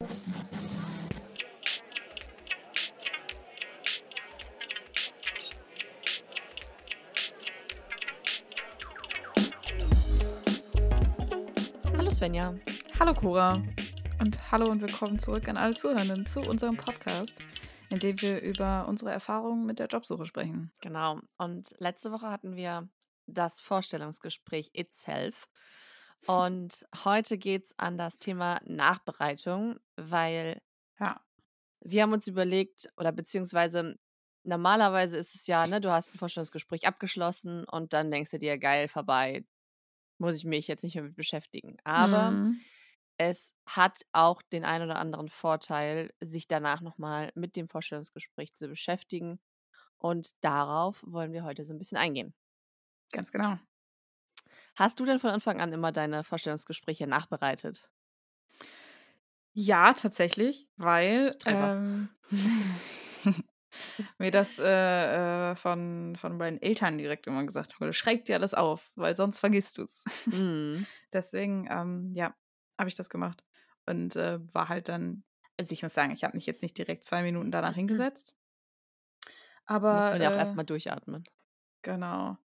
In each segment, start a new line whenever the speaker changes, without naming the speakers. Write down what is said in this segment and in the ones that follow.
Hallo Svenja.
Hallo Cora und hallo und willkommen zurück an alle Zuhörenden zu unserem Podcast, in dem wir über unsere Erfahrungen mit der Jobsuche sprechen.
Genau. Und letzte Woche hatten wir das Vorstellungsgespräch itself. Und heute geht es an das Thema Nachbereitung, weil
Ja.
wir haben uns überlegt, oder beziehungsweise normalerweise ist es ja, ne, du hast ein Vorstellungsgespräch abgeschlossen und dann denkst du dir, geil, vorbei, muss ich mich jetzt nicht mehr mit beschäftigen. Aber
Mhm.
es hat auch den einen oder anderen Vorteil, sich danach nochmal mit dem Vorstellungsgespräch zu beschäftigen. Und darauf wollen wir heute so ein bisschen eingehen.
Ganz genau.
Hast du denn von Anfang an immer deine Vorstellungsgespräche nachbereitet?
Ja, tatsächlich, weil ähm, mir das äh, äh, von, von meinen Eltern direkt immer gesagt wurde. Schreib dir alles auf, weil sonst vergisst du es.
Mhm.
Deswegen, ähm, ja, habe ich das gemacht. Und äh, war halt dann, also ich muss sagen, ich habe mich jetzt nicht direkt zwei Minuten danach hingesetzt.
Muss
Aber
man ja auch
äh,
erstmal durchatmen.
Genau.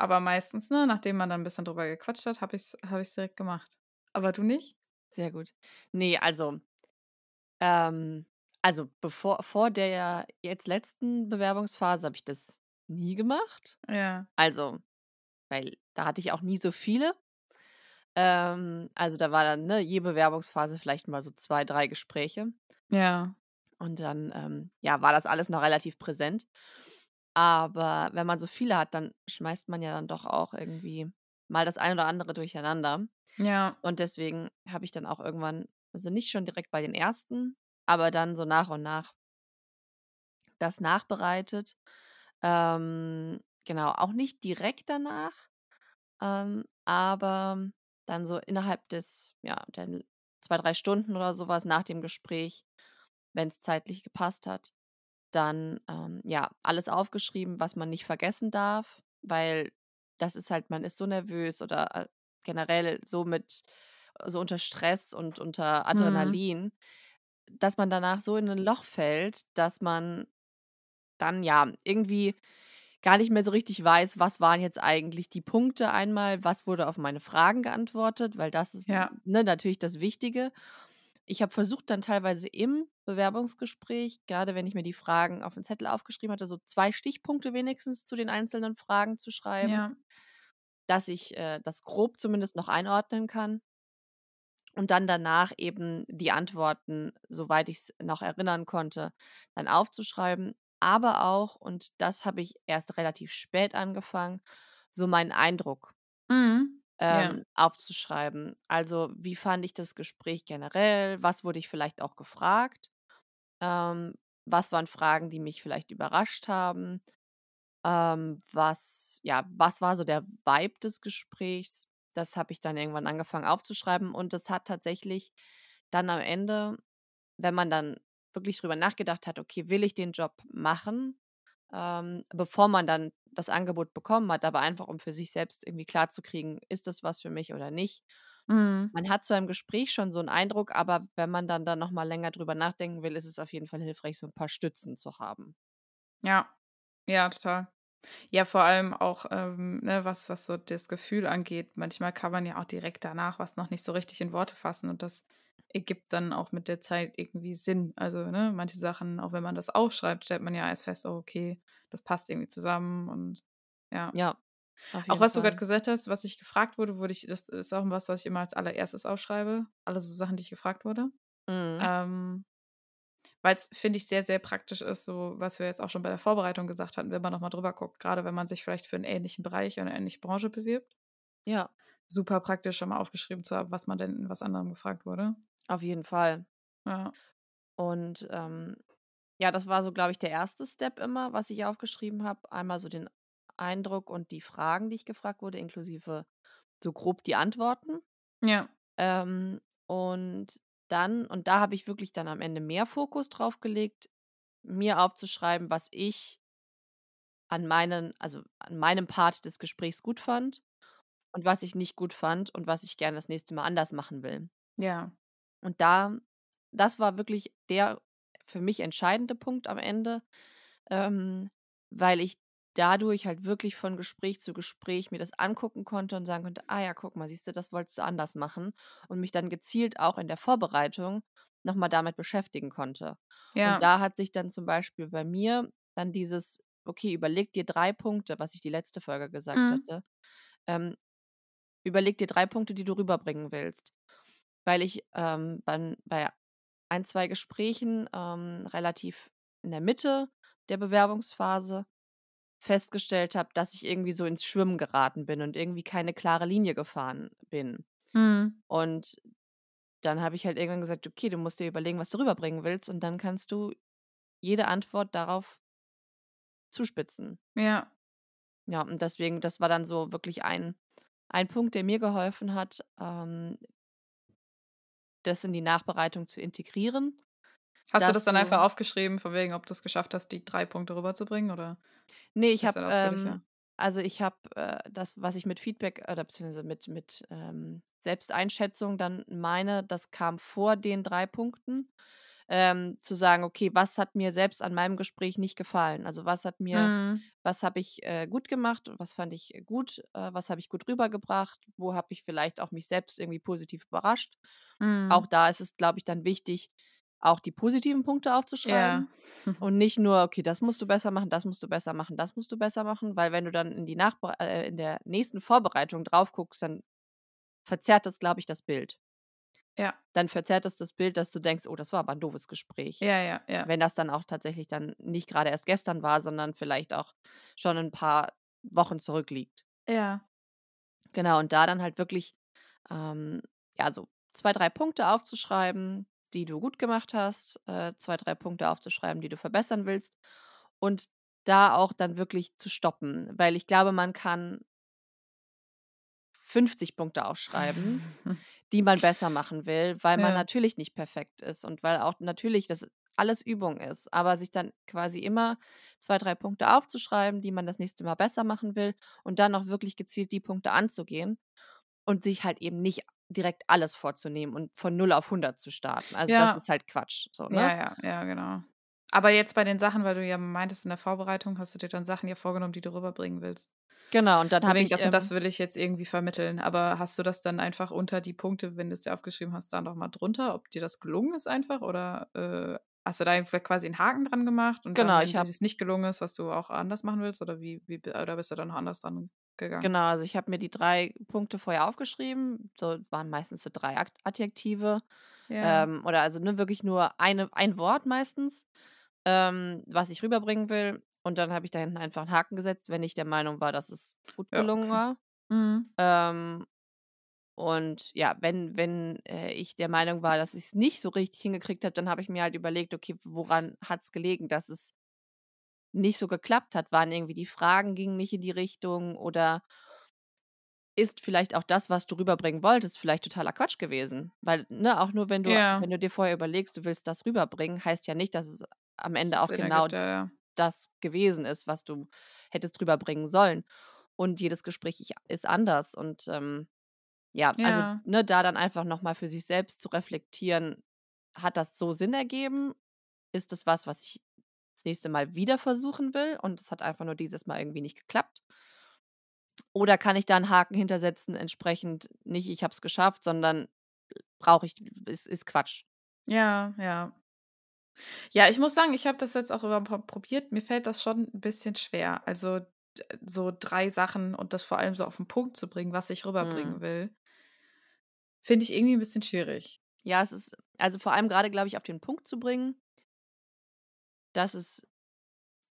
Aber meistens, ne, nachdem man dann ein bisschen drüber gequatscht hat, habe ich es hab ich's direkt gemacht. Aber du nicht?
Sehr gut. Nee, also, ähm, also bevor, vor der jetzt letzten Bewerbungsphase habe ich das nie gemacht.
Ja.
Also, weil da hatte ich auch nie so viele. Ähm, also da war dann, ne, je Bewerbungsphase vielleicht mal so zwei, drei Gespräche.
Ja.
Und dann, ähm, ja, war das alles noch relativ präsent. Aber wenn man so viele hat, dann schmeißt man ja dann doch auch irgendwie mal das ein oder andere durcheinander.
Ja.
Und deswegen habe ich dann auch irgendwann, also nicht schon direkt bei den ersten, aber dann so nach und nach das nachbereitet. Ähm, genau, auch nicht direkt danach, ähm, aber dann so innerhalb des, ja, der zwei, drei Stunden oder sowas nach dem Gespräch, wenn es zeitlich gepasst hat, dann ähm, ja alles aufgeschrieben, was man nicht vergessen darf, weil das ist halt, man ist so nervös oder äh, generell so mit so unter Stress und unter
Mhm.
Adrenalin, dass man danach so in ein Loch fällt, dass man dann ja irgendwie gar nicht mehr so richtig weiß, was waren jetzt eigentlich die Punkte einmal, was wurde auf meine Fragen geantwortet, weil das ist
Ja.
ne, natürlich das Wichtige. Ich habe versucht dann teilweise im Bewerbungsgespräch, gerade wenn ich mir die Fragen auf den Zettel aufgeschrieben hatte, so zwei Stichpunkte wenigstens zu den einzelnen Fragen zu schreiben,
Ja.
dass ich äh, das grob zumindest noch einordnen kann. Und dann danach eben die Antworten, soweit ich es noch erinnern konnte, dann aufzuschreiben. Aber auch, und das habe ich erst relativ spät angefangen, so meinen Eindruck
Mhm. Ja.
ähm, aufzuschreiben. Also, wie fand ich das Gespräch generell? Was wurde ich vielleicht auch gefragt? Ähm, was waren Fragen, die mich vielleicht überrascht haben? Ähm, was, ja, was war so der Vibe des Gesprächs? Das habe ich dann irgendwann angefangen aufzuschreiben und das hat tatsächlich dann am Ende, wenn man dann wirklich drüber nachgedacht hat, okay, will ich den Job machen, ähm, bevor man dann das Angebot bekommen hat, aber einfach um für sich selbst irgendwie klarzukriegen, ist das was für mich oder nicht.
Mhm.
Man hat zwar im Gespräch schon so einen Eindruck, aber wenn man dann da nochmal länger drüber nachdenken will, ist es auf jeden Fall hilfreich, so ein paar Stützen zu haben.
Ja. Ja, total. Ja, vor allem auch, ähm, ne, was, was so das Gefühl angeht. Manchmal kann man ja auch direkt danach was noch nicht so richtig in Worte fassen und das ergibt dann auch mit der Zeit irgendwie Sinn. Also, ne, manche Sachen, auch wenn man das aufschreibt, stellt man ja erst fest, oh, okay, das passt irgendwie zusammen und ja.
Ja,
Auch was du gerade
Fall.
gesagt hast, was ich gefragt wurde, wurde ich, das ist auch was, was ich immer als allererstes aufschreibe. Alle so Sachen, die ich gefragt wurde.
Mhm.
Ähm, Weil es, finde ich, sehr, sehr praktisch ist, so was wir jetzt auch schon bei der Vorbereitung gesagt hatten, wenn man nochmal drüber guckt, gerade wenn man sich vielleicht für einen ähnlichen Bereich oder eine ähnliche Branche bewirbt.
Ja,
Super praktisch, schon mal aufgeschrieben zu haben, was man denn in was anderem gefragt wurde.
Auf jeden Fall.
Ja.
Und ähm, ja, das war so, glaube ich, der erste Step immer, was ich aufgeschrieben habe. Einmal so den Eindruck und die Fragen, die ich gefragt wurde, inklusive so grob die Antworten.
Ja.
Ähm, und dann, und da habe ich wirklich dann am Ende mehr Fokus drauf gelegt, mir aufzuschreiben, was ich an meinen, also an meinem Part des Gesprächs gut fand und was ich nicht gut fand und was ich gerne das nächste Mal anders machen will.
Ja.
Und da das war wirklich der für mich entscheidende Punkt am Ende, ähm, weil ich dadurch halt wirklich von Gespräch zu Gespräch mir das angucken konnte und sagen konnte: „Ah ja, guck mal, siehst du, das wolltest du anders machen“ und mich dann gezielt auch in der Vorbereitung noch mal damit beschäftigen konnte. Und
Ja.
da hat sich dann zum Beispiel bei mir dann dieses: „Okay, überleg dir 3 Punkte“, was ich die letzte Folge gesagt
Mhm.
hatte. Ähm, überleg dir 3 Punkte, die du rüberbringen willst. Weil ich, ähm, dann bei ein, 2 Gesprächen, ähm, relativ in der Mitte der Bewerbungsphase festgestellt habe, dass ich irgendwie so ins Schwimmen geraten bin und irgendwie keine klare Linie gefahren bin.
Mhm.
Und dann habe ich halt irgendwann gesagt: „Okay, du musst dir überlegen, was du rüberbringen willst und dann kannst du jede Antwort darauf zuspitzen.“
Ja.
Ja, und deswegen das war dann so wirklich ein ein Punkt, der mir geholfen hat, ähm das in die Nachbereitung zu integrieren,
Hast du das dann einfach
du
aufgeschrieben, von wegen, ob du's geschafft hast, die 3 Punkte rüberzubringen, oder
Ne, ich habe, ähm also, ich habe, äh, das, was ich mit Feedback oder beziehungsweise mit mit, ähm, Selbsteinschätzung dann meine, das kam vor den 3 Punkten, ähm, zu sagen: „Okay, was hat mir selbst an meinem Gespräch nicht gefallen? Also, was hat mir
Mhm.
was habe ich, äh, gut gemacht? Was fand ich gut? Äh, was habe ich gut rübergebracht? Wo habe ich vielleicht auch mich selbst irgendwie positiv überrascht?“ Auch
Mhm.
da ist es, glaube ich, dann wichtig, auch die positiven Punkte
Ja.
aufzuschreiben und nicht nur: „Okay, das musst du besser machen, das musst du besser machen, das musst du besser machen“, weil wenn du dann in die Nachbere äh, in der nächsten Vorbereitung drauf guckst, dann verzerrt das, glaube ich, das Bild.
Ja.
Dann verzerrt das das Bild, dass du denkst: „Oh, das war aber 'n doofes Gespräch.“
Ja, ja, ja.
Wenn das dann auch tatsächlich dann nicht grade erst gestern war, sondern vielleicht auch schon 'n paar Wochen zurückliegt.
Ja.
Genau, und da dann halt wirklich, ähm, ja, so 2, 3 Punkte aufzuschreiben, die du gut gemacht hast, äh, 2, 3 Punkte aufzuschreiben, die du verbessern willst und da auch dann wirklich zu stoppen, weil ich glaube, man kann 50 Punkte aufschreiben, die man besser machen will, weil man
Ja.
natürlich nicht perfekt ist und weil auch natürlich das alles Übung ist, aber sich dann quasi immer 2, 3 Punkte aufzuschreiben, die man das nächste Mal besser machen will und dann auch wirklich gezielt die Punkte anzugehen und sich halt eben nicht direkt alles vorzunehmen und von 0 auf 100 zu starten. Also, das
Ja.
ist halt Quatsch, so, ne?
Ja, ja, ja, genau. Aber jetzt bei den Sachen, weil du ja meintest, in der Vorbereitung hast du dir dann Sachen ja vorgenommen, die du rüberbringen willst.
Genau, und dann habe ich,
„Das und das
ähm
will ich jetzt irgendwie vermitteln.“ Aber hast du das dann einfach unter die Punkte, wenn du's dir aufgeschrieben hast, da noch mal drunter, ob dir das gelungen ist einfach oder, äh, hast du da quasi 'n Haken dran gemacht und dann,
Genau,
wenn
ich habe
das nicht gelungen ist, was du auch anders machen willst oder wie wie oder bist du da noch anders dran gegangen?
Genau, also, ich habe mir die 3 Punkte vorher aufgeschrieben, so waren meistens so 3 Akt Adjektive,
Ja.
ähm, oder also, ne, wirklich nur eine ein Wort meistens, ähm, was ich rüberbringen will und dann habe ich da hinten einfach 'n Haken gesetzt, wenn ich der Meinung war, dass es gut
Ja,
gelungen
okay.
war.
Mhm.
Ähm, und ja, wenn wenn, äh, ich der Meinung war, dass ich's nicht so richtig hingekriegt habe, dann habe ich mir halt überlegt: „Okay, woran hat's gelegen, dass es nicht so geklappt hat? Waren irgendwie die Fragen gingen nicht in die Richtung oder“ „ist vielleicht auch das, was du rüberbringen wolltest, vielleicht totaler Quatsch gewesen?“ Weil, ne, auch nur wenn du
Ja.
wenn du dir vorher überlegst, du willst das rüberbringen, heißt ja nicht, dass es am Ende
es
auch genau
ergibt, ja,
das gewesen ist, was du hättest rüberbringen sollen. Und jedes Gespräch ist anders und, ähm, ja, also,
Ja.
ne, da dann einfach noch mal für sich selbst zu reflektieren: „Hat das so Sinn ergeben? Ist das was, was ich das nächste Mal wieder versuchen will und es hat einfach nur dieses Mal irgendwie nicht geklappt?“ Oder kann ich da 'n Haken hintersetzen, entsprechend nicht: „Ich habe es geschafft“, sondern brauche ich ist ist Quatsch.
Ja, ja. Ja, ich muss sagen, ich habe das jetzt auch über pro probiert. Mir fällt das schon 'n bisschen schwer. Also, so 3 Sachen und das vor allem so auf 'n Punkt zu bringen, was ich rüberbringen will. Finde ich irgendwie 'n bisschen schwierig.
Ja, es ist also, vor allem grade, glaube ich, auf den Punkt zu bringen das ist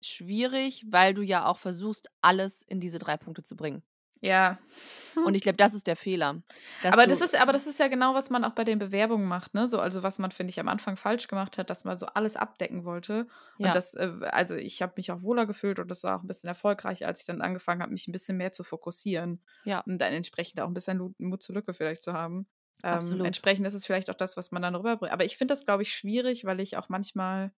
schwierig, weil du ja auch versuchst, alles in diese 3 Punkte zu bringen.
Ja.
Und ich glaube, das ist der Fehler,
Aber das ist aber das ist ja genau, was man auch bei den Bewerbungen macht, ne? So also, was man, finde ich, am Anfang falsch gemacht hat, dass man so alles abdecken wollte. Und
Ja.
das, äh, also, ich habe mich auch wohler gefühlt und das war auch 'n bisschen erfolgreicher, als ich dann angefangen habe, mich 'n bisschen mehr zu fokussieren
Ja.
und dann entsprechend auch 'n bisschen Mut zur Lücke vielleicht zu haben. Ähm, entsprechend ist es vielleicht auch das, was man dann rüberbrin aber ich finde das, glaube ich, schwierig, weil ich auch manchmal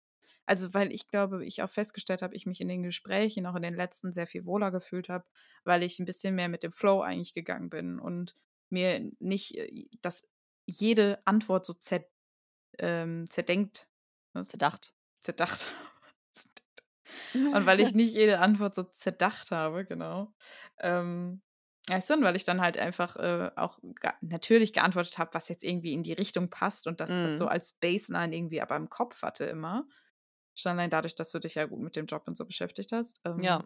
also, weil ich glaube, ich auch festgestellt habe, ich mich in den Gesprächen, auch in den letzten, sehr viel wohler gefühlt habe, weil ich 'n bisschen mehr mit dem Flow eigentlich gegangen bin und mir nicht, äh, dass jede Antwort so zer ähm, zerdenkt. Was?
Zerdacht.
Zerdacht. und weil ich nicht jede Antwort so zerdacht habe, genau. Ähm, weißt du, und weil ich dann halt einfach äh, auch ge natürlich geantwortet habe, was jetzt irgendwie in die Richtung passt und dass das so
Mhm.
als Baseline irgendwie aber im Kopf hatte immer. Schon allein dadurch, dass du dich ja gut mit dem Job und so beschäftigt hast. Ähm,
Ja.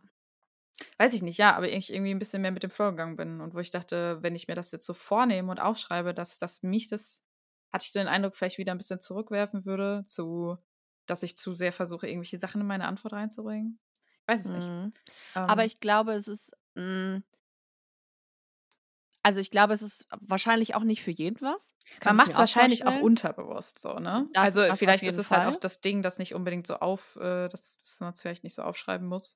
Weiß ich nicht, ja, aber ich irgendwie ein bisschen mehr mit dem Flow gegangen bin und wo ich dachte, wenn ich mir das jetzt so vornehme und aufschreibe, dass dass mich das hatte ich so den Eindruck, vielleicht wieder ein bisschen zurückwerfen würde zu dass ich zu sehr versuche, irgendwelche Sachen in meine Antwort reinzubringen. Ich weiß es nicht.
Mhm. Aber
Ähm,
ich glaube, es ist, hm also, ich glaube, es ist wahrscheinlich auch nicht für jeden was.
man
ich
macht es
auch
wahrscheinlich auch
vorstellen.
unterbewusst so, ne?
Das
Also,
das
vielleicht ist es halt auch
Fall.
das Ding, das nicht unbedingt so auf äh, dass dass man's vielleicht nicht so aufschreiben muss.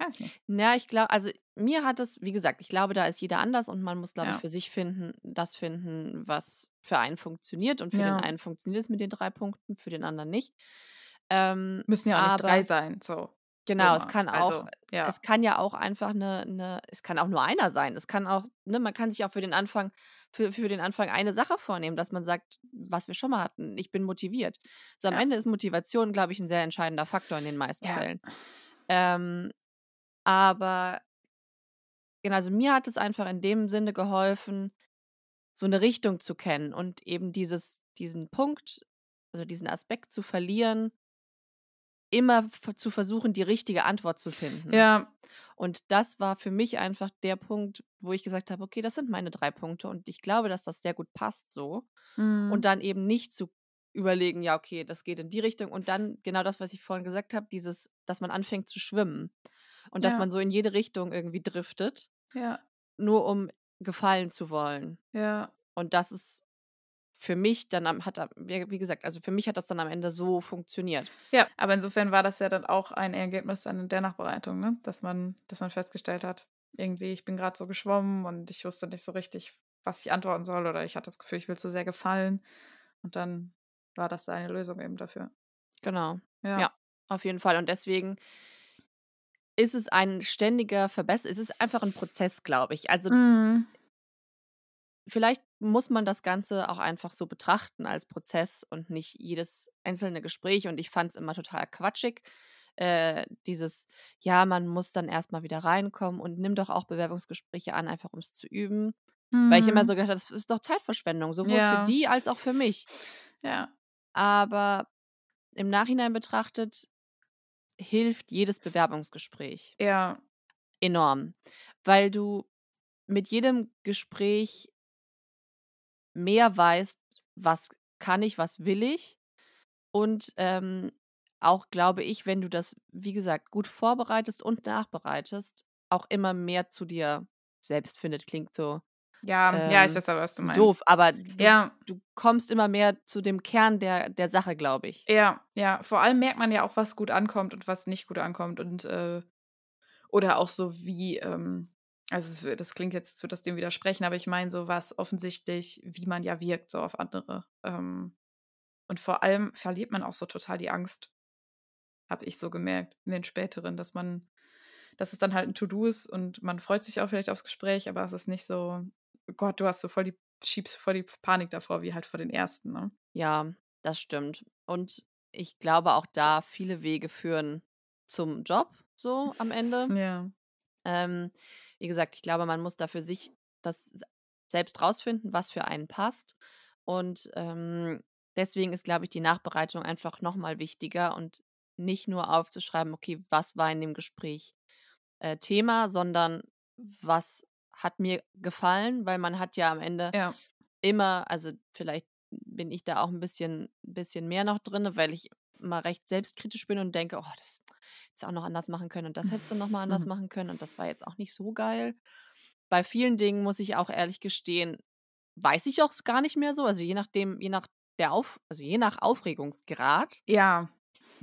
Weiß nicht.
Ja, ich glaube also, mir hat es wie gesagt, ich glaube, da ist jeder anders und man muss, glaube ich,
Ja.
für sich finden das finden, was für einen funktioniert und für den
Ja.
einen funktioniert es mit den 3 Punkten, für den anderen nicht. Ähm,
Müssen ja auch nicht 3
aber
sein, so.
Genau, es kann auch
Also, ja.
es kann ja auch einfach 'ne 'ne es kann auch nur einer sein. Es kann auch ne, man kann sich auch für den Anfang für für den Anfang eine Sache vornehmen, dass man sagt, was wir schon mal hatten: „Ich bin motiviert.“ So am
Ja.
Ende ist Motivation, glaube ich, 'n sehr entscheidender Faktor in den meisten
Ja.
Fällen. Ähm, aber genau, also, mir hat es einfach in dem Sinne geholfen, so 'ne Richtung zu kennen und eben dieses diesen Punkt oder diesen Aspekt zu verlieren immer zu versuchen, die richtige Antwort zu finden.
Ja.
Und das war für mich einfach der Punkt, wo ich gesagt habe: „Okay, das sind meine 3 Punkte und ich glaube, dass das sehr gut passt so.“
Mhm.
Und dann eben nicht zu überlegen: „Ja, okay, das geht in die Richtung“ und dann genau das, was ich vorhin gesagt habe, dieses dass man anfängt zu schwimmen und dass
Ja.
man so in jede Richtung irgendwie driftet,
Ja.
nur um gefallen zu wollen.
Ja.
Und das ist für mich dann am hat wie gesagt, also, für mich hat das dann am Ende so funktioniert.
Ja, aber insofern war das ja dann auch ein Ergebnis dann in der Nachbereitung, ne? Dass man dass man festgestellt hat, irgendwie, ich bin grad so geschwommen und ich wusste nicht so richtig, was ich antworten soll oder ich hatte das Gefühl, ich will zu sehr gefallen. Und dann war das eine Lösung eben dafür.
Genau.
Ja.
Ja, auf jeden Fall. Und deswegen ist es ein ständiger Verbess es ist einfach 'n Prozess, glaube ich. Also
Mhm.
vielleicht muss man das Ganze auch einfach so betrachten als Prozess und nicht jedes einzelne Gespräch. Und ich fand's immer total quatschig, äh, dieses: „Ja, man muss dann erst mal wieder reinkommen und nimm doch auch Bewerbungsgespräche an, einfach um's zu üben.“ Weil ich immer
Mhm.
so gedacht habe, das ist doch Zeitverschwendung, sowohl für
Ja.
die als auch für mich.
Ja.
Aber im Nachhinein betrachtet hilft jedes Bewerbungsgespräch
Ja.
enorm, weil du mit jedem Gespräch mehr weißt, was kann ich, was will ich. Und, ähm, auch glaube ich, wenn du das, wie gesagt, gut vorbereitest und nachbereitest, auch immer mehr zu dir selbst findet. Klingt so,
Ja, ja, ich
ähm,
weiß aber, was du meinst.
doof, aber du
Ja.
du kommst immer mehr zu dem Kern der der Sache, glaube ich.
Ja, ja. Vor allem merkt man ja auch, was gut ankommt und was nicht gut ankommt und, äh oder auch so wie, ähm also, das klingt jetzt als würde das dem widersprechen, aber ich meine so, was offensichtlich wie man ja wirkt so auf andere. Ähm, und vor allem verliert man auch so total die Angst. Habe ich so gemerkt in den späteren, dass man dass es dann halt 'n To-do ist und man freut sich auch vielleicht aufs Gespräch, aber es ist nicht so: „Oh Gott, du hast so voll die schiebst voll die Panik davor wie halt vor den ersten“, ne?
Ja, das stimmt. Und ich glaube auch da, viele Wege führen zum Job so am Ende.
Ja.
Ähm, wie gesagt, ich glaube, man muss da für sich das selbst rausfinden, was für einen passt. Und, ähm, deswegen ist, glaube ich, die Nachbereitung einfach noch mal wichtiger und nicht nur aufzuschreiben: „Okay, was war in dem Gespräch, äh, Thema“, sondern „was hat mir gefallen?“ Weil man hat ja am Ende
Ja.
immer also, vielleicht bin ich da auch 'n bisschen bisschen mehr noch drin, weil ich immer recht selbstkritisch bin und denke: „Oh, das du auch noch anders machen können und das hättest du noch mal anders machen können und das war jetzt auch nicht so geil.“ Bei vielen Dingen muss ich auch ehrlich gestehen, weiß ich auch gar nicht mehr so. Also, je nachdem je nach der Auf also, je nach Aufregungsgrad
Ja.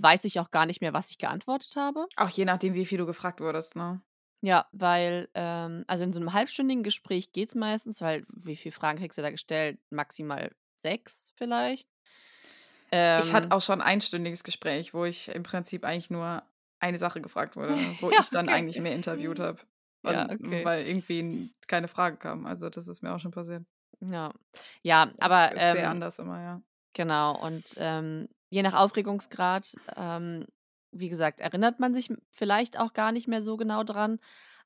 weiß ich auch gar nicht mehr, was ich geantwortet habe.
Auch je nachdem, wie viel du gefragt wurdest, ne?
Ja, weil, ähm also, in so 'nem halbstündigen Gespräch geht's meistens, weil wie viel Fragen kriegst du da gestellt? Maximal 6 vielleicht.
Ich hatte
Ähm
auch schon 'n einstündiges Gespräch, wo ich im Prinzip eigentlich nur eine Sache gefragt wurde, wo ich dann
okay.
eigentlich mehr interviewt habe.
Ja, okay.
weil irgendwie keine Frage kam. Also, das ist mir auch schon passiert.
Ja. Ja,
Das
aber,
ist sehr
ähm
anders immer, ja.
Genau, und, ähm, je nach Aufregungsgrad, ähm, wie gesagt, erinnert man sich vielleicht auch gar nicht mehr so genau dran.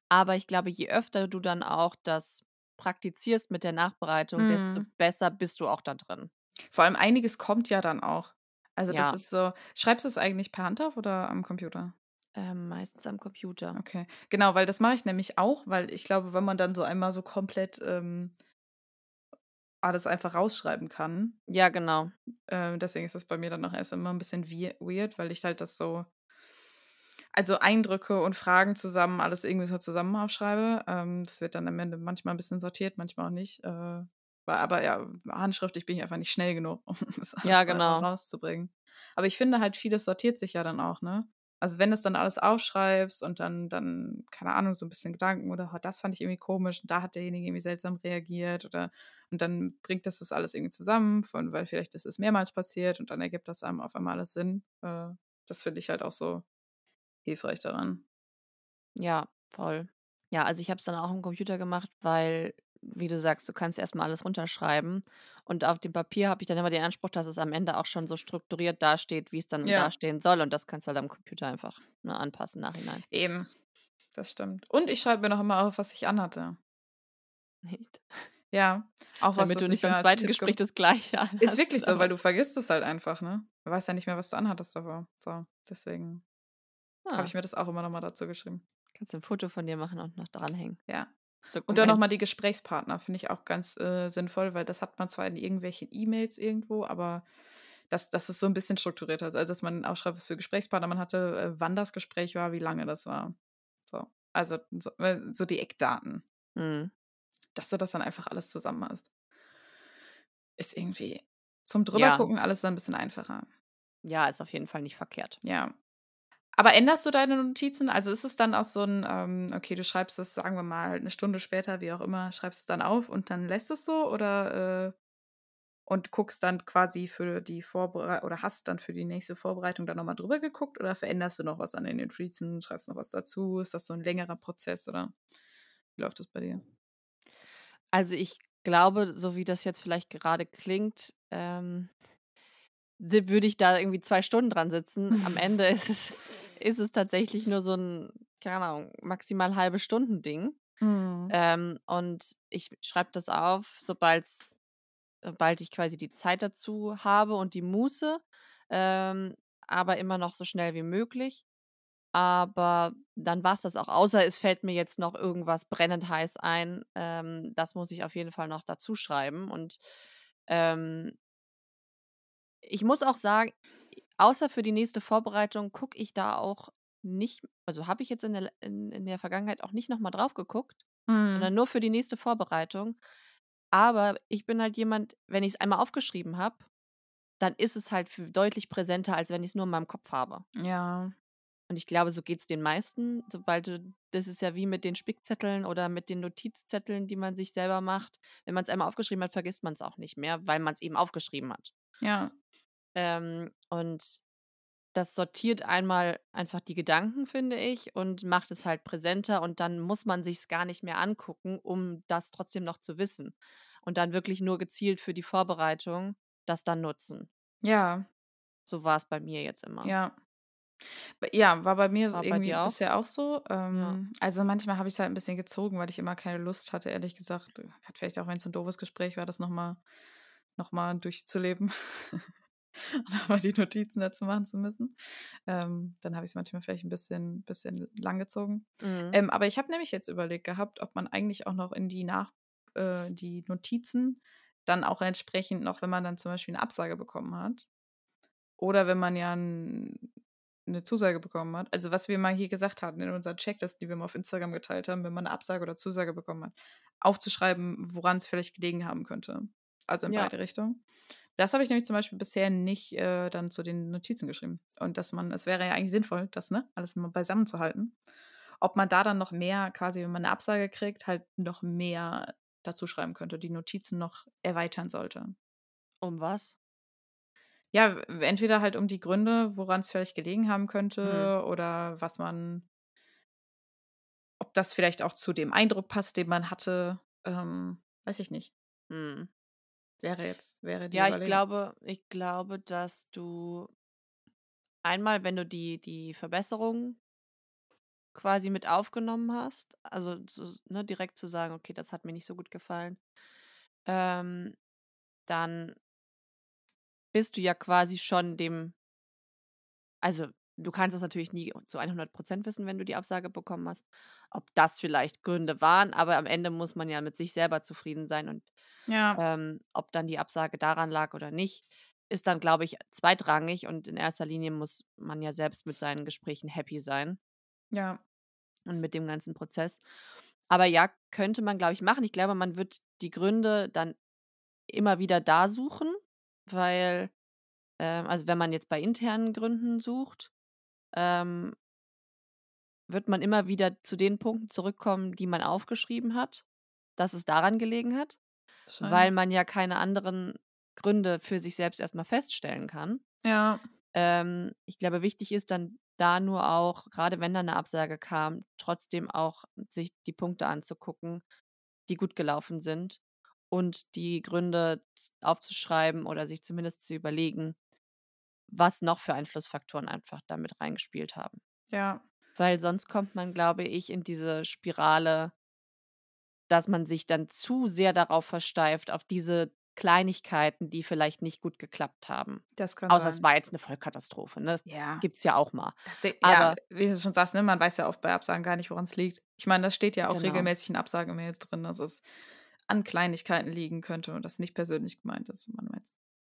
Aber ich glaube, je öfter du dann auch das praktizierst mit der Nachbereitung, desto
Mhm.
besser bist du auch da drin.
Vor allem einiges kommt ja dann auch. Also, das
Ja.
ist so schreibst du es eigentlich per Hand auf oder am Computer?
Ähm, meistens am Computer.
Okay. Genau, weil das mache ich nämlich auch, weil ich glaube, wenn man dann so einmal so komplett, ähm alles einfach rausschreiben kann
Ja, genau.
äh, deswegen ist das bei mir dann auch erst immer 'n bisschen weird, weil ich halt das so also, Eindrücke und Fragen zusammen alles irgendwie so zusammen aufschreibe. Ähm, das wird dann am Ende manchmal 'n bisschen sortiert, manchmal auch nicht. Äh, aber ja, handschriftlich bin ich einfach nicht schnell genug, um das
Ja,
alles einfach
genau.
rauszubringen. Aber ich finde halt, vieles sortiert sich ja dann auch, ne? Also, wenn du's dann alles aufschreibst und dann dann, keine Ahnung, so 'n bisschen Gedanken oder: „Oh, das fand ich irgendwie komisch und da hat derjenige irgendwie seltsam reagiert“, oder und dann bringt das das alles irgendwie zusammen von weil vielleicht ist es mehrmals passiert und dann ergibt das einem auf einmal alles Sinn. Äh, das finde ich halt auch so hilfreich daran.
Ja, voll. Ja, also, ich habe es dann auch am Computer gemacht, weil, wie du sagst, du kannst erst mal alles runterschreiben. Und auf dem Papier habe ich dann immer den Anspruch, dass es am Ende auch schon so strukturiert dasteht, wie's dann
Ja.
dastehen soll. Und das kannst du halt am Computer einfach, ne, anpassen Nachhinein.
Eben. Das stimmt. Und ich schreibe mir noch immer auf, was ich anhatte.
Echt?
Ja, auch was
Damit du nicht
ich
beim 2.
Tipp
Gespräch das Gleiche anhast,
Ist wirklich so, weil du vergisst es halt einfach, ne? Du weißt ja nicht mehr, was du anhattest davor. So, deswegen habe
Ah.
ich mir das auch immer noch mal dazu geschrieben.
Kannst du 'n Foto von dir machen und noch dranhängen.
Ja. Und dann noch
Dokument.
mal die Gesprächspartner, finde ich auch ganz, äh, sinnvoll, weil das hat man zwar in irgendwelchen E-Mails irgendwo, aber das das ist so 'n bisschen strukturierter. Also, dass man aufschreibt, was für Gesprächspartner man hatte, äh, wann das Gespräch war, wie lange das war. So. Also, so äh, so die Eckdaten.
Mhm.
Dass du das dann einfach alles zusammen hast. Ist irgendwie zum
Ja.
Drübergucken alles dann 'n bisschen einfacher.
Ja, ist auf jeden Fall nicht verkehrt.
Ja. Aber änderst du deine Notizen? Also, ist es dann auch so 'n, ähm okay, du schreibst das, sagen wir mal, 'ne Stunde später, wie auch immer, schreibst es dann auf und dann lässt es so oder, äh und guckst dann quasi für die Vorberei oder hast dann für die nächste Vorbereitung dann noch mal drüber geguckt oder veränderst du noch was an den Notizen, schreibst noch was dazu? Ist das so 'n längerer Prozess oder wie läuft das bei dir?
Also, ich glaube, so wie das jetzt vielleicht gerade klingt, ähm, würde ich da irgendwie 2 Stunden dran sitzen. Am Ende ist es ist es tatsächlich nur so 'n, keine Ahnung, maximal Halbe-Stunden-Ding.
Mhm.
Ähm, und ich schreibe das auf, sobald's sobald ich quasi die Zeit dazu habe und die Muße, ähm, aber immer noch so schnell wie möglich. Aber dann war's das auch, außer es fällt mir jetzt noch irgendwas brennend heiß ein. Ähm, das muss ich auf jeden Fall noch dazu schreiben und, ähm ich muss auch sagen, außer für die nächste Vorbereitung gucke ich da auch nicht also, habe ich jetzt in der in in der Vergangenheit auch nicht noch mal drauf geguckt,
Mhm.
sondern nur für die nächste Vorbereitung. Aber ich bin halt jemand, wenn ich's einmal aufgeschrieben habe, dann ist es halt deutlich präsenter, als wenn ich's nur in meinem Kopf habe.
Ja.
Und ich glaube, so geht's den meisten, sobald du das ist ja wie mit den Spickzetteln oder mit den Notizzetteln, die man sich selber macht. Wenn man's einmal aufgeschrieben hat, vergisst man's auch nicht mehr, weil man's eben aufgeschrieben hat.
Ja.
Ähm, und das sortiert einmal einfach die Gedanken, finde ich, und macht es halt präsenter und dann muss man sich's gar nicht mehr angucken, um das trotzdem noch zu wissen. Und dann wirklich nur gezielt für die Vorbereitung das dann nutzen.
Ja.
So war's bei mir jetzt immer.
Ja. Ja, war bei mir
War bei
irgendwie
dir auch?
bisher auch so.
Ja.
Ähm, also, manchmal habe ich's halt 'n bisschen gezogen, weil ich immer keine Lust hatte, ehrlich gesagt vielleicht auch, wenn's 'n doofes Gespräch war, das noch mal noch mal durchzuleben und noch mal die Notizen dazu machen zu müssen. Ähm, dann habe ich's manchmal vielleicht 'n bisschen bisschen lang gezogen.
Mhm.
Ähm, aber ich habe nämlich jetzt überlegt gehabt, ob man eigentlich auch noch in die nach äh, die Notizen dann auch entsprechend noch wenn man dann zum Beispiel 'ne Absage bekommen hat oder wenn man ja 'n 'ne Zusage bekommen hat. Also, was wir mal hier gesagt hatten in unserer Checkliste, die wir mal auf Instagram geteilt haben, wenn man 'ne Absage oder Zusage bekommen hat, aufzuschreiben, woran's vielleicht gelegen haben könnte. Also, in
Ja.
beide Richtungen. Das habe ich nämlich zum Beispiel bisher nicht, äh, dann zu den Notizen geschrieben. Und dass man es wäre ja eigentlich sinnvoll, das, ne, alles mal beisammen zu halten. Ob man da dann noch mehr quasi, wenn man 'ne Absage kriegt, halt noch mehr dazu schreiben könnte, die Notizen noch erweitern sollte.
Um was?
Ja, entweder halt um die Gründe, woran's vielleicht gelegen haben
Mhm.
könnte oder was man ob das vielleicht auch zu dem Eindruck passt, den man hatte, ähm, weiß ich nicht.
Mhm.
Wäre jetzt, wäre die
Ja, ich glaube ich glaube, dass du einmal, wenn du die die Verbesserung quasi mit aufgenommen hast, also so ne, direkt zu sagen: „Okay, das hat mir nicht so gut gefallen“, ähm, dann bist du ja quasi schon dem also, du kannst das natürlich nie zu 100% wissen, wenn du die Absage bekommen hast, ob das vielleicht Gründe waren, aber am Ende muss man ja mit sich selber zufrieden sein und,
Ja,
ähm, ob dann die Absage daran lag oder nicht, ist dann, glaube ich, zweitrangig und in erster Linie muss man ja selbst mit seinen Gesprächen happy sein
ja,
und mit dem ganzen Prozess. Aber ja, könnte man, glaube ich, machen. Ich glaube, man wird die Gründe dann immer wieder da suchen, weil, ähm also, wenn man jetzt bei internen Gründen sucht, ähm, wird man immer wieder zu den Punkten zurückkommen, die man aufgeschrieben hat, dass es daran gelegen hat, weil man ja keine anderen Gründe für sich selbst erst mal feststellen kann.
Ja,
Ähm, ich glaube, wichtig ist dann da nur auch, gerade wenn da 'ne Absage kam, trotzdem auch sich die Punkte anzugucken, die gut gelaufen sind und die Gründe aufzuschreiben oder sich zumindest zu überlegen, was noch für Einflussfaktoren einfach da mit reingespielt haben.
ja,
Weil sonst kommt man, glaube ich, in diese Spirale, dass man sich dann zu sehr darauf versteift, auf diese Kleinigkeiten, die vielleicht nicht gut geklappt haben.
das kann
Außer es
sein.
war jetzt 'ne Vollkatastrophe, ne? Das
Ja.
gibt's ja auch mal.
Das Ding ja,
Aber
wie du schon sagst, ne, man weiß ja oft bei Absagen gar nicht, woran's liegt. Ich meine, das steht ja auch
Genau.
regelmäßig in Absagemails drin, dass es an Kleinigkeiten liegen könnte und das nicht persönlich gemeint ist. Man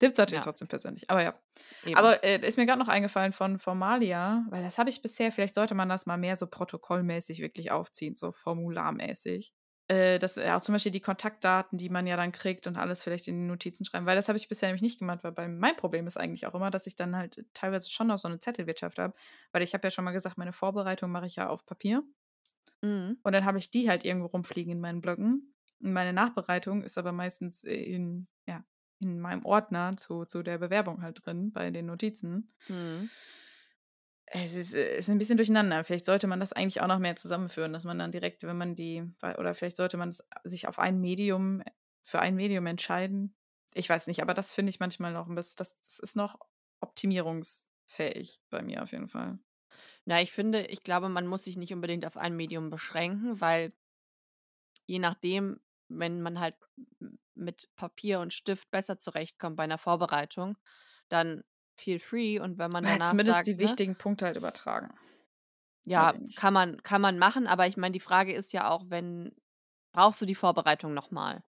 meint's nimmt's natürlich
Ja.
trotzdem persönlich, aber ja.
Eben.
Aber, äh, ist mir grad noch eingefallen von Formalia, weil das habe ich bisher vielleicht sollte man das mal mehr so protokollmäßig wirklich aufziehen, so formularmäßig. Äh, dass ja auch zum Beispiel die Kontaktdaten, die man ja dann kriegt und alles vielleicht in die Notizen schreiben, weil das habe ich bisher nämlich nicht gemacht, weil bei mein Problem ist eigentlich auch immer, dass ich dann halt teilweise schon noch so 'ne Zettelwirtschaft habe, weil ich habe ja schon mal gesagt, meine Vorbereitung mache ich ja auf Papier
Mhm.
und dann habe ich die halt irgendwo rumfliegen in meinen Blöcken. Und meine Nachbereitung ist aber meistens, äh, in ja, in meinem Ordner zu zu der Bewerbung halt drin bei den Notizen.
Mhm.
Es ist äh, ist 'n bisschen durcheinander. Vielleicht sollte man das eigentlich auch noch mehr zusammenführen, dass man dann direkt, wenn man die oder vielleicht sollte man sich auf ein Medium für ein Medium entscheiden. Ich weiß nicht, aber das finde ich manchmal noch 'n biss das das ist noch optimierungsfähig bei mir auf jeden Fall.
Na, ich finde ich glaube, man muss sich nicht unbedingt auf ein Medium beschränken, weil je nachdem, wenn man halt mit Papier und Stift besser zurechtkommt bei 'ner Vorbereitung, dann feel free und wenn man
Ja,
danach
zumindest
sagt,
die
ne
wichtigen Punkte halt übertragen.
Ja, kann man kann man machen, aber ich meine, die Frage ist ja auch, wenn brauchst du die Vorbereitung noch mal?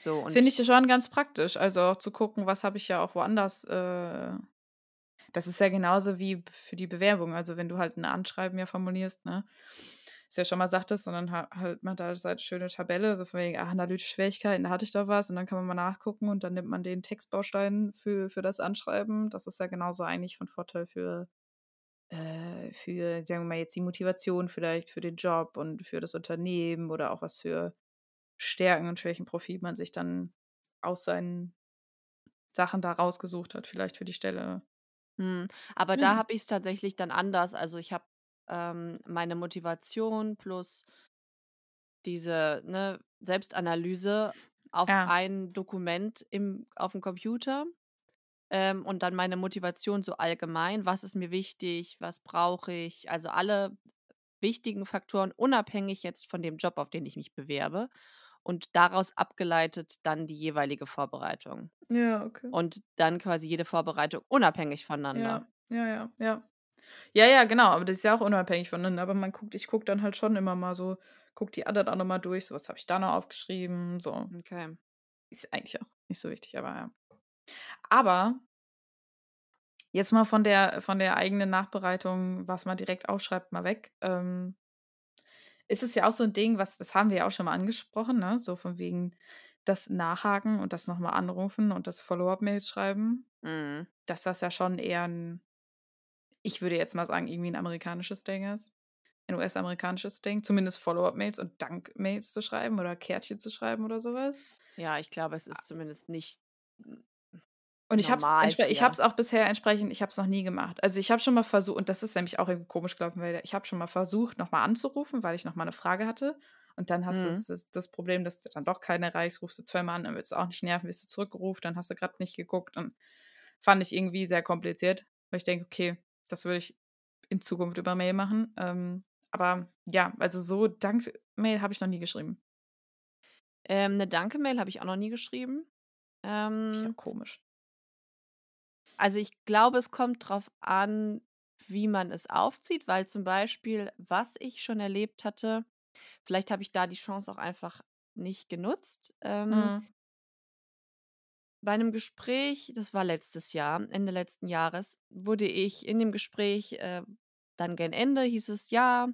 So
Finde ich ja schon ganz praktisch, also auch zu gucken, was habe ich ja auch woanders, äh das ist ja genauso wie für die Bewerbung. Also, wenn du halt 'n Anschreiben ja formulierst, ne, du ja schon mal sagtest ha halt man da halt schöne Tabelle, so von wegen: „Ah, analytische Fähigkeiten, da hatte ich doch was“ und dann kann man mal nachgucken und dann nimmt man den Textbaustein für für das Anschreiben. Das ist ja genauso eigentlich von Vorteil für äh, für, sagen wir mal jetzt die Motivation vielleicht für den Job und für das Unternehmen oder auch was für Stärken und Schwächenprofil man sich dann aus seinen Sachen da rausgesucht hat, vielleicht für die Stelle.
Mhm, aber da
Ja.
habe ich's tatsächlich dann anders. Also, ich habe, ähm, meine Motivation plus diese, ne, Selbstanalyse auf
Ja.
ein Dokument im aufm Computer, ähm, und dann meine Motivation so allgemein. Was ist mir wichtig? Was brauche ich? Also, alle wichtigen Faktoren, unabhängig jetzt von dem Job, auf den ich mich bewerbe und daraus abgeleitet dann die jeweilige Vorbereitung.
Ja, okay.
Und dann quasi jede Vorbereitung unabhängig voneinander.
Ja, ja, ja, ja. Ja, ja, genau, aber das ist ja auch unabhängig voneinander, aber man guckt ich gucke dann halt schon immer mal so gucke die anderen auch noch mal durch, so: „Was habe ich da noch aufgeschrieben?“ So.
Okay.
Ist eigentlich auch nicht so wichtig, aber ja. Aber jetzt mal von der von der eigenen Nachbereitung, was man direkt aufschreibt, mal weg. Ähm ist es ja auch so 'n Ding, was das haben wir ja auch schon mal angesprochen, ne, so von wegen das Nachhaken und das noch mal anrufen und das Follow-up-Mails schreiben,
Mhm.
dass das ja schon eher 'n ich würde jetzt mal sagen, irgendwie 'n amerikanisches Ding ist 'n US-amerikanisches Ding, zumindest Follow-up-Mails und Dankmails zu schreiben oder Kärtchen zu schreiben oder so was.
Ja, ich glaube, es
A
ist zumindest nicht
Und ich habe es ich es auch bisher entsprechend ich habe es noch nie gemacht. Also, ich habe schon mal versu und das ist nämlich auch irgendwie komisch gelaufen, weil ich habe schon mal versucht, noch mal anzurufen, weil ich noch mal 'ne Frage hatte Und dann hast du
Mhm.
das, das Problem, dass du dann doch keine erreichst, rufst du zweimal an, dann willst du auch nicht nerven, wirst du zurückgerufen, dann hast du gerade nicht geguckt. Und fand ich irgendwie sehr kompliziert, weil ich denke, okay, das würde ich in Zukunft über Mail machen. Ähm, aber ja, also so Dank-Mail habe ich noch nie geschrieben.
Ähm, 'ne Danke-Mail habe ich auch noch nie geschrieben. Ähm
auch komisch.
Also, ich glaube, es kommt drauf an, wie man es aufzieht, weil zum Beispiel, was ich schon erlebt hatte vielleicht habe ich da die Chance auch einfach nicht genutzt. Ähm
Mhm.
Bei 'nem Gespräch, das war letztes Jahr, Ende letzten Jahres, wurde ich in dem Gespräch, äh, dann gen Ende hieß es: „Ja,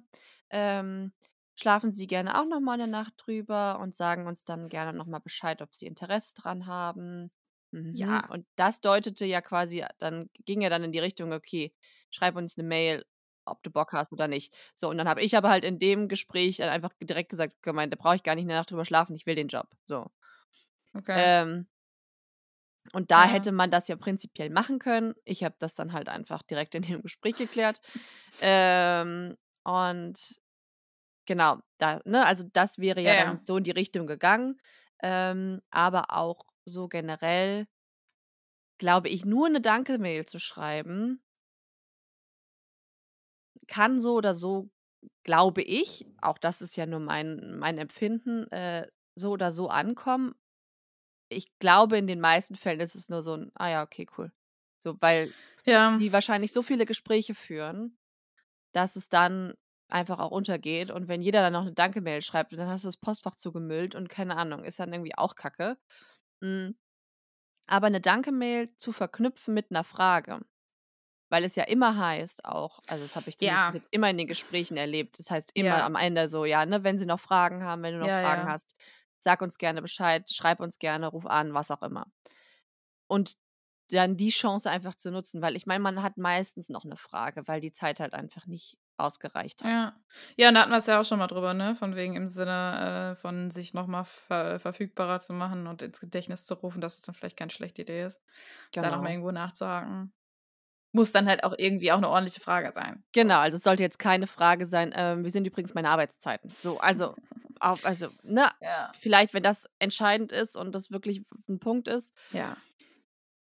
ähm, schlafen Sie gerne auch noch mal 'ne Nacht drüber und sagen uns dann gerne noch mal Bescheid, ob Sie Interesse dran haben.“ Mhm.
Ja.
Und das deutete ja quasi dann ging ja dann in die Richtung: „Okay, schreib uns 'ne Mail, ob du Bock hast oder nicht.“ So, und dann habe ich aber halt in dem Gespräch dann einfach direkt gesagt gemeint: „Da brauche ich gar nicht 'ne Nacht drüber schlafen, ich will den Job.“ So.
Okay.
Ähm und da
Ja.
hätte man das ja prinzipiell machen können. Ich habe das dann halt einfach direkt in dem Gespräch geklärt. Ähm, und genau, da ne, also das wäre
Ja,
ja so in die Richtung gegangen. Ähm, aber auch so generell glaube ich, nur 'ne Danke-Mail zu schreiben kann so oder so, glaube ich, auch das ist ja nur mein mein Empfinden, äh, so oder so ankommen. Ich glaube, in den meisten Fällen ist es nur so 'n: „Ah ja, okay, cool.“ So, weil
Ja.
die wahrscheinlich so viele Gespräche führen, dass es dann einfach auch untergeht. Und wenn jeder dann noch 'ne Danke-Mail schreibt dann hast du das Postfach zugemüllt und keine Ahnung, ist dann irgendwie auch kacke. Hm, aber 'ne Danke-Mail zu verknüpfen mit 'ner Frage, weil es ja immer heißt auch also, das habe ich zumindest
Ja.
jetzt immer in den Gesprächen erlebt. Das heißt immer
Ja.
am Ende so: „Ja, ne, wenn Sie noch Fragen haben wenn du noch
Ja,
Fragen hast, sag uns gerne Bescheid, schreib uns gerne, ruf an“, was auch immer. Und dann die Chance einfach zu nutzen, weil ich meine, man hat meistens noch 'ne Frage, weil die Zeit halt einfach nicht ausgereicht hat.
Ja. Ja, und da hatten wir's ja auch schon mal drüber, ne, von wegen im Sinne, äh, von sich noch mal ver verfügbarer zu machen und ins Gedächtnis zu rufen, dass es dann vielleicht keine schlechte Idee ist, da noch mal
Genau.
irgendwo nachzuhaken. Muss dann halt auch irgendwie auch 'ne ordentliche Frage sein.
Genau, also es sollte jetzt keine Frage sein, ähm: „Wie sind übrigens meine Arbeitszeiten?“ So, also auf also, ne,
Ja.
vielleicht, wenn das entscheidend ist und das wirklich 'n Punkt ist.
Ja.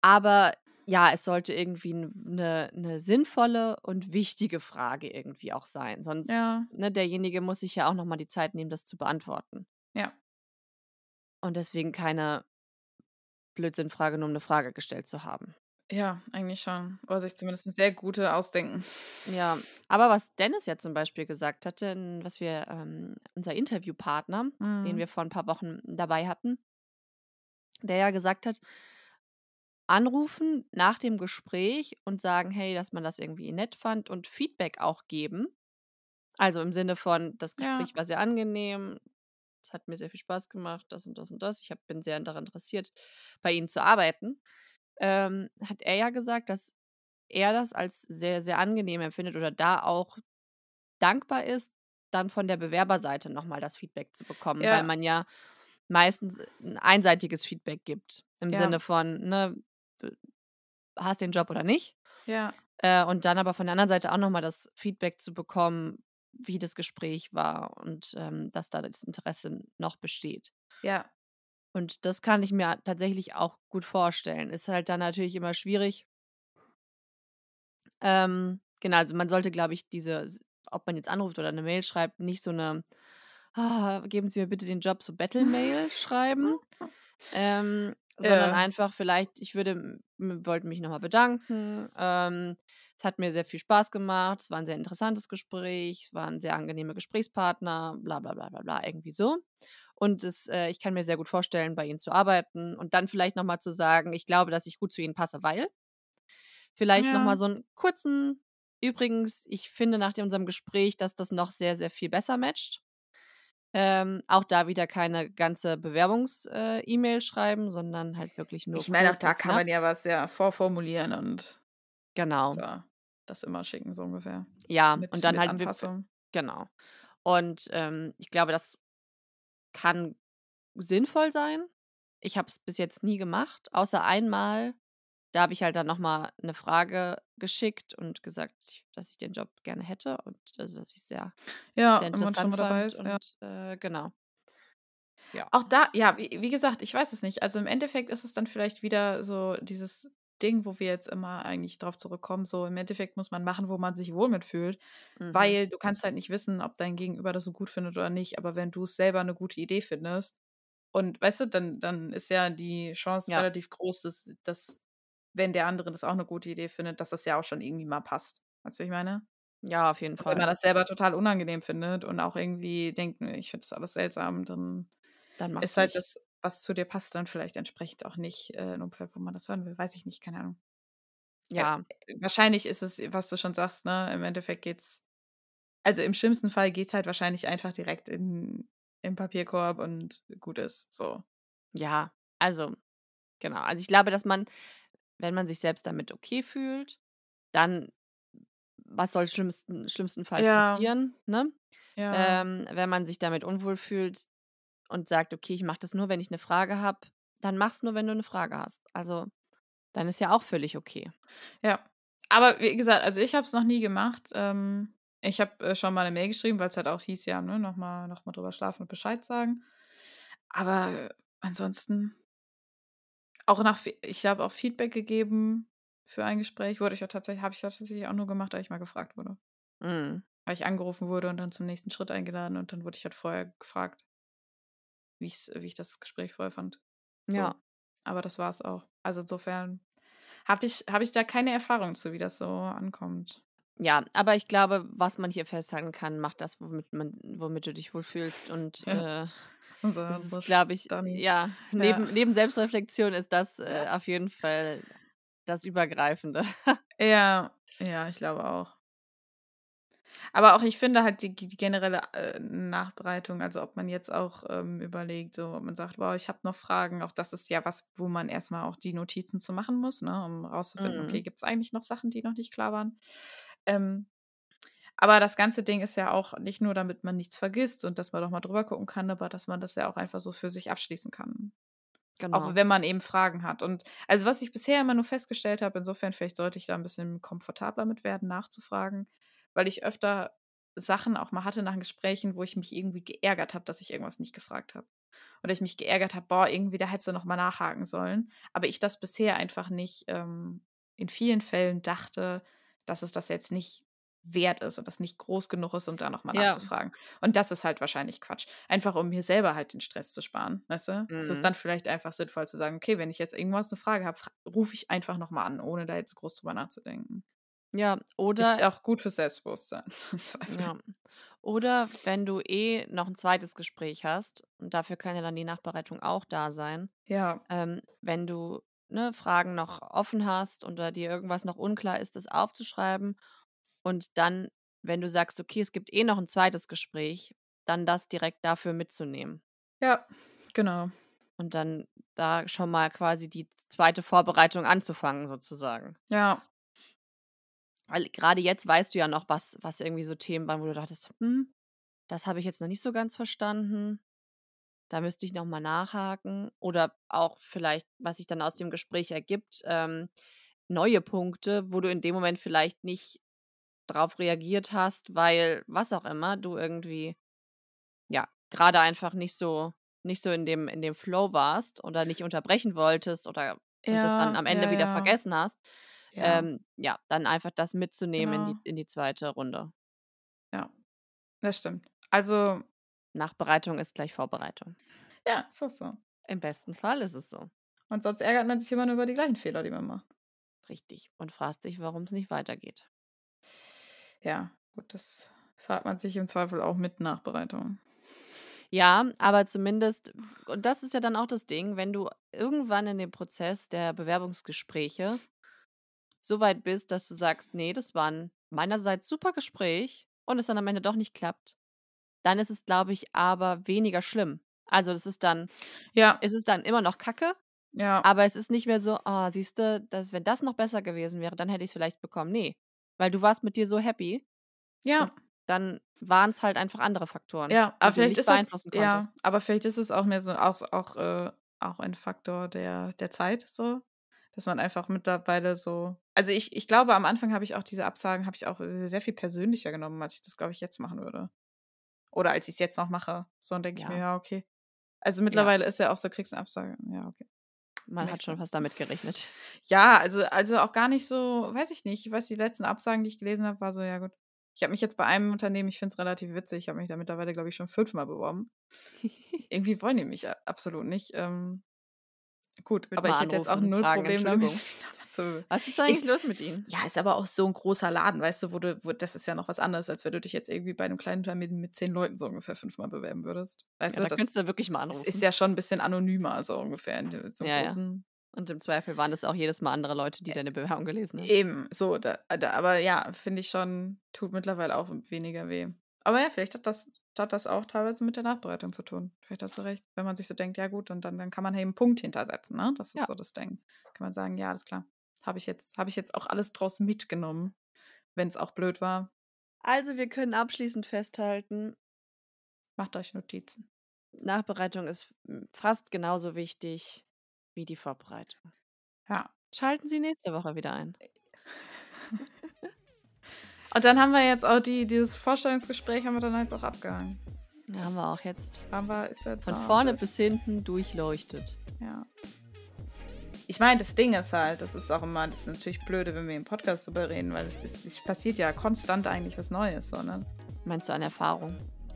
Aber ja, es sollte irgendwie 'n 'ne 'ne sinnvolle und wichtige Frage irgendwie auch sein. Sonst
Ja.
ne, derjenige muss sich ja auch noch mal die Zeit nehmen, das zu beantworten.
Ja.
Und deswegen keine Blödsinn-Frage, nur um 'ne Frage gestellt zu haben.
Ja, eigentlich schon. Oder sich zumindest 'ne sehr gute ausdenken.
Ja, aber was Dennis ja zum Beispiel gesagt hatte, was wir ähm, unser Interviewpartner, den
Mhm.
wir vor 'n paar Wochen dabei hatten der ja gesagt hat anrufen nach dem Gespräch und sagen: „Hey“, dass man das irgendwie nett fand und Feedback auch geben. Also, im Sinne von: „Das
Ja.
Gespräch war sehr angenehm. Es hat mir sehr viel Spaß gemacht, das und das und das. Ich habe bin sehr daran interessiert, bei Ihnen zu arbeiten.“ Ähm, hat er ja gesagt, dass er das als sehr, sehr angenehm empfindet oder da auch dankbar ist, dann von der Bewerberseite noch mal das Feedback zu bekommen, weil
Ja.
man ja meistens 'n einseitiges Feedback gibt im
Ja.
Sinne von, ne, hast den Job oder nicht?
Ja.
Äh, und dann aber von der anderen Seite auch noch mal das Feedback zu bekommen, wie das Gespräch war und, ähm, dass da das Interesse noch besteht.
Ja.
Und das kann ich mir tatsächlich auch gut vorstellen. Ist halt dann natürlich immer schwierig ähm, genau, also man sollte, glaube ich, diese ob man jetzt anruft oder 'ne Mail schreibt, nicht so 'ne: „Ah, geben Sie mir bitte den Job“, so Bettel-Mail schreiben, ähm, sondern
Ja.
einfach vielleicht: „Ich würde wollte mich noch mal bedanken. Ähm, es hat mir sehr viel Spaß gemacht. Es war 'n sehr interessantes Gespräch. Es waren sehr angenehme Gesprächspartner, bla bla bla bla bla“, irgendwie so. Und es äh, „ich kann mir sehr gut vorstellen, bei Ihnen zu arbeiten.“ Und dann vielleicht noch mal zu sagen: „Ich glaube, dass ich gut zu Ihnen passe, weil“ Vielleicht
Ja.
so 'n kurzen: „Übrigens, ich finde nach unserem Gespräch, dass das noch sehr, sehr viel besser matcht.“ Ähm, auch da wieder keine ganze Bewerbungs äh, schreiben, sondern halt wirklich nur
Ich meine, auch da kann man ja was ja vorformulieren und
Genau.
so das immer schicken, so ungefähr.
Ja, und
Mit
dann
mit
halt
Anpassung.
genau. Und, ähm, ich glaube, das kann sinnvoll sein. Ich habe es bis jetzt nie gemacht, außer einmal da habe ich halt dann noch mal 'ne Frage geschickt und gesagt, dass ich den Job gerne hätte und also, dass ich sehr
Ja,
sehr
wenn man schon
interessant
mal dabei ist, ja.
und, äh, genau. Ja.
Auch da ja, wie wie gesagt, ich weiß es nicht. Also, im Endeffekt ist es dann vielleicht wieder so dieses Ding, wo wir jetzt immer eigentlich drauf zurückkommen, so im Endeffekt muss man machen, wo man sich wohl mit fühlt,
Mhm.
weil du kannst halt nicht wissen, ob dein Gegenüber das so gut findet oder nicht. Aber wenn du's selber 'ne gute Idee findest und weißt du, dann dann ist ja die Chance
Ja.
relativ groß, dass dass, wenn der andere das auch 'ne gute Idee findet, dass das ja auch schon irgendwie mal passt. Weißt du, ich meine?
Ja, auf jeden
Und wenn man
Fall.
das selber total unangenehm findet und auch irgendwie denkt: „Ne, ich finde das alles seltsam“, dann
Dann
ist halt
nicht.
das, was zu dir passt, dann vielleicht entsprechend auch nicht, äh, 'n Umfeld, wo man das hören will. Weiß ich nicht, keine Ahnung. Äh,
Ja.
wahrscheinlich ist es, was du schon sagst, ne, im Endeffekt geht's also, im schlimmsten Fall geht's halt wahrscheinlich einfach direkt in in Papierkorb und gut ist, so.
Ja, also, genau. Also, ich glaube, dass man, wenn man sich selbst damit okay fühlt, dann was soll schlimmsten schlimmstenfalls
Ja.
passieren, ne?
Ja.
Ähm, wenn man sich damit unwohl fühlt und sagt: „Okay, ich mache das nur, wenn ich 'ne Frage habe“, dann mach's nur, wenn du 'ne Frage hast. Also, dann ist ja auch völlig okay.
Ja. Aber wie gesagt, also, ich habe es noch nie gemacht. Ähm, ich habe, äh, schon mal 'ne Mail geschrieben, weil's halt auch hieß, ja, ne, noch mal noch mal drüber schlafen und Bescheid sagen. Aber ansonsten auch nach ich habe auch Feedback gegeben für ein Gespräch, wurde ich ja tatsächlich habe ich tatsächlich auch nur gemacht, weil ich mal gefragt wurde.
Mhm.
Weil ich angerufen wurde und dann zum nächsten Schritt eingeladen und dann wurde ich halt vorher gefragt wie ich's wie ich das Gespräch vorher fand. So.
Ja.
Aber das war's auch. Also, insofern habe ich habe ich da keine Erfahrung zu, wie das so ankommt.
Ja, aber ich glaube, was man hier festhalten kann, mach das, womit man womit du dich wohlfühlst und,
Ja.
äh,
unser
ist, glaube ich
Stani.
ja,
Ja.
neben neben Selbstreflexion ist das, äh, auf jeden Fall das Übergreifende.
Ja, ja, ich glaube auch. Aber auch ich finde halt die die generelle, äh, Nachbereitung, also, ob man jetzt auch, ähm, überlegt, so ob man sagt: „Boah, ich habe noch Fragen“, auch das ist ja was, wo man erst mal auch die Notizen zu machen muss, ne, um rauszufinden:
Mhm.
„Okay, gibt's eigentlich noch Sachen, die noch nicht klar waren?“ Ähm, aber das ganze Ding ist ja auch nicht nur, damit man nichts vergisst und dass man noch mal drüber gucken kann, aber dass man das ja auch einfach so für sich abschließen kann. Auch
Genau.
wenn man eben Fragen hat. Und also, was ich bisher immer nur festgestellt habe, insofern vielleicht sollte ich da 'n bisschen komfortabler mit werden, nachzufragen, weil ich öfter Sachen auch mal hatte nach Gesprächen, wo ich mich irgendwie geärgert habe, dass ich irgendwas nicht gefragt habe. Oder ich mich geärgert habe: „Boah, irgendwie, da hättest du noch mal nachhaken sollen.“ Aber ich das bisher einfach nicht, ähm in vielen Fällen dachte, dass es das jetzt nicht wert ist und das nicht groß genug ist, um da noch mal
Ja.
nachzufragen. Und das ist halt wahrscheinlich Quatsch. Einfach, um mir selber halt den Stress zu sparen, weißt du? Es ist
Mhm.
dann vielleicht einfach sinnvoll zu sagen: „Okay, wenn ich jetzt irgendwas 'ne Frage habe, rufe ich einfach noch mal an, ohne da jetzt groß drüber nachzudenken.“
Ja,
Ist
oder
auch gut fürs Selbstbewusstsein.
Ja. Oder wenn du eh noch 'n 2. Gespräch hast und dafür kann ja dann die Nachbereitung auch da sein.
Ja.
Ähm, wenn du, ne, Fragen noch offen hast oder dir irgendwas noch unklar ist, das aufzuschreiben und dann, wenn du sagst: „Okay, es gibt eh noch 'n 2. Gespräch“, dann das direkt dafür mitzunehmen.
Ja, genau.
Und dann da schon mal quasi die zweite Vorbereitung anzufangen sozusagen.
Ja.
Weil grade jetzt weißt du ja noch, was was irgendwie so Themen waren, wo du dachtest: „Hm, das habe ich jetzt noch nicht so ganz verstanden. Da müsste ich noch mal nachhaken.“ Oder auch vielleicht, was sich dann aus dem Gespräch ergibt, ähm, neue Punkte, wo du in dem Moment vielleicht nicht drauf reagiert hast, weil was auch immer, du irgendwie, ja, grade einfach nicht so nicht so in dem in dem Flow warst oder nicht unterbrechen wolltest oder und das dann
Ja,
am Ende
ja,
wieder
ja.
vergessen hast.
Ja.
Ähm, ja, dann einfach das mitzunehmen in die
Genau.
in die 2. Runde.
Ja, das stimmt. Also
Nachbereitung ist gleich Vorbereitung.
Ja, ist auch so.
Im besten Fall ist es so.
Und sonst ärgert man sich immer nur über die gleichen Fehler, die man macht.
Richtig. Und fragt sich, warum's nicht weitergeht.
Ja, gut, das fragt man sich im Zweifel auch mit Nachbereitung.
Ja, aber zumindest und das ist ja dann auch das Ding, wenn du irgendwann in dem Prozess der Bewerbungsgespräche so weit bist, dass du sagst: „Ne, das war 'n meinerseits super Gespräch“ und es dann am Ende doch nicht klappt, dann ist es, glaube ich, aber weniger schlimm. Also, das ist dann
Ja.
es ist dann immer noch Kacke,
Ja.
aber es ist nicht mehr so: „Oh, siehst du, das wenn das noch besser gewesen wäre, dann hätte ich's vielleicht bekommen.“ Ne, weil du warst mit dir so happy
Ja.
dann waren's halt einfach andere Faktoren,
Ja, aber vielleicht ist
beeinflussen
ja, aber vielleicht ist es auch mehr so auch auch, äh auch ein Faktor der der Zeit so. dass man einfach mittlerweile so. Also ich, ich glaube, am Anfang habe ich auch diese Absagen, habe ich auch äh, sehr viel persönlicher genommen, als ich das, glaube ich, jetzt machen würde. Oder als ich es jetzt noch mache. So, und denke ich
Ja.
mir, ja, okay. Also
Ja.
mittlerweile ist ja auch so, kriegst eine Absage. Ja, okay.
Man hat
Nächste.
schon fast damit gerechnet.
Ja, also, also auch gar nicht so, weiß ich nicht. Ich weiß, die letzten Absagen, die ich gelesen habe, war so, ja gut. Ich habe mich jetzt bei einem Unternehmen, ich finde es relativ witzig, ich habe mich da mittlerweile, glaube ich, schon fünfmal beworben. Irgendwie wollen die mich a- absolut nicht. Ähm, gut, aber ich hätte jetzt auch null
fragen,
Problem damit.
Was ist eigentlich los mit Ihnen?
Ja, ist aber auch so ein großer Laden, weißt du, wo du, wo, das ist ja noch was anderes, als wenn du dich jetzt irgendwie bei einem kleinen Unternehmen mit zehn Leuten so ungefähr fünfmal bewerben würdest. Weißt
Ja,
du,
da könntest
das
du wirklich mal
es
anrufen.
ist ja schon ein bisschen anonymer, so ungefähr. In so
Ja, ja.
großen
Und im Zweifel waren es auch jedes Mal andere Leute, die deine Bewerbung gelesen haben.
Eben, so, da, da, aber ja, finde ich schon, tut mittlerweile auch weniger weh. Aber ja, vielleicht hat das, hat das auch teilweise mit der Nachbereitung zu tun. Vielleicht hast du recht. Wenn man sich so denkt, ja gut, und dann, dann kann man eben einen Punkt hintersetzen, ne? Das ist
Ja.
so das Ding. Kann man sagen, ja, alles klar. Habe ich jetzt, habe ich jetzt auch alles draus mitgenommen, wenn es auch blöd war.
Also, wir können abschließend festhalten,
Macht euch Notizen.
Nachbereitung ist fast genauso wichtig wie die Vorbereitung.
Ja.
Schalten Sie nächste Woche wieder ein.
Und dann haben wir jetzt auch die, dieses Vorstellungsgespräch haben wir dann jetzt auch abgehangen.
Ja, haben wir auch jetzt
Haben wir, ist jetzt
von vorne
durch.
bis hinten durchleuchtet.
Ja. Ich meine, das Ding ist halt, das ist auch immer, das ist natürlich blöde, wenn wir im Podcast drüber reden, weil es, ist, es passiert ja konstant eigentlich was Neues, so, ne?
Meinst du an Erfahrung?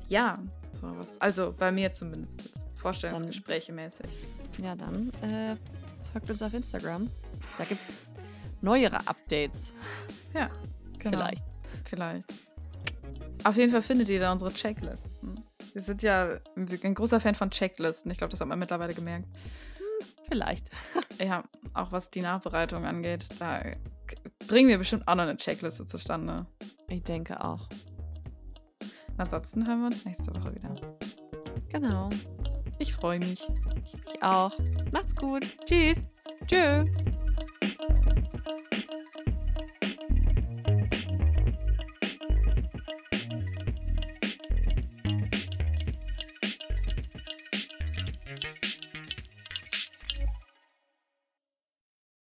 Ja, sowas. Also bei mir zumindest jetzt. Vorstellungsgespräche mäßig.
Ja, dann äh, folgt uns auf Instagram. Da gibt's neuere Updates.
Ja, genau.
Vielleicht.
Vielleicht. Auf jeden Fall findet ihr da unsere Checklisten. Wir sind ja ein großer Fan von Checklisten. Ich glaube, das hat man mittlerweile gemerkt.
Vielleicht.
Ja, auch was die Nachbereitung angeht, da bringen wir bestimmt auch noch eine Checkliste zustande.
Ich denke auch.
Ansonsten hören wir uns nächste Woche wieder.
Genau.
Ich freue mich.
Ich auch. Macht's gut.
Tschüss.
Tschö.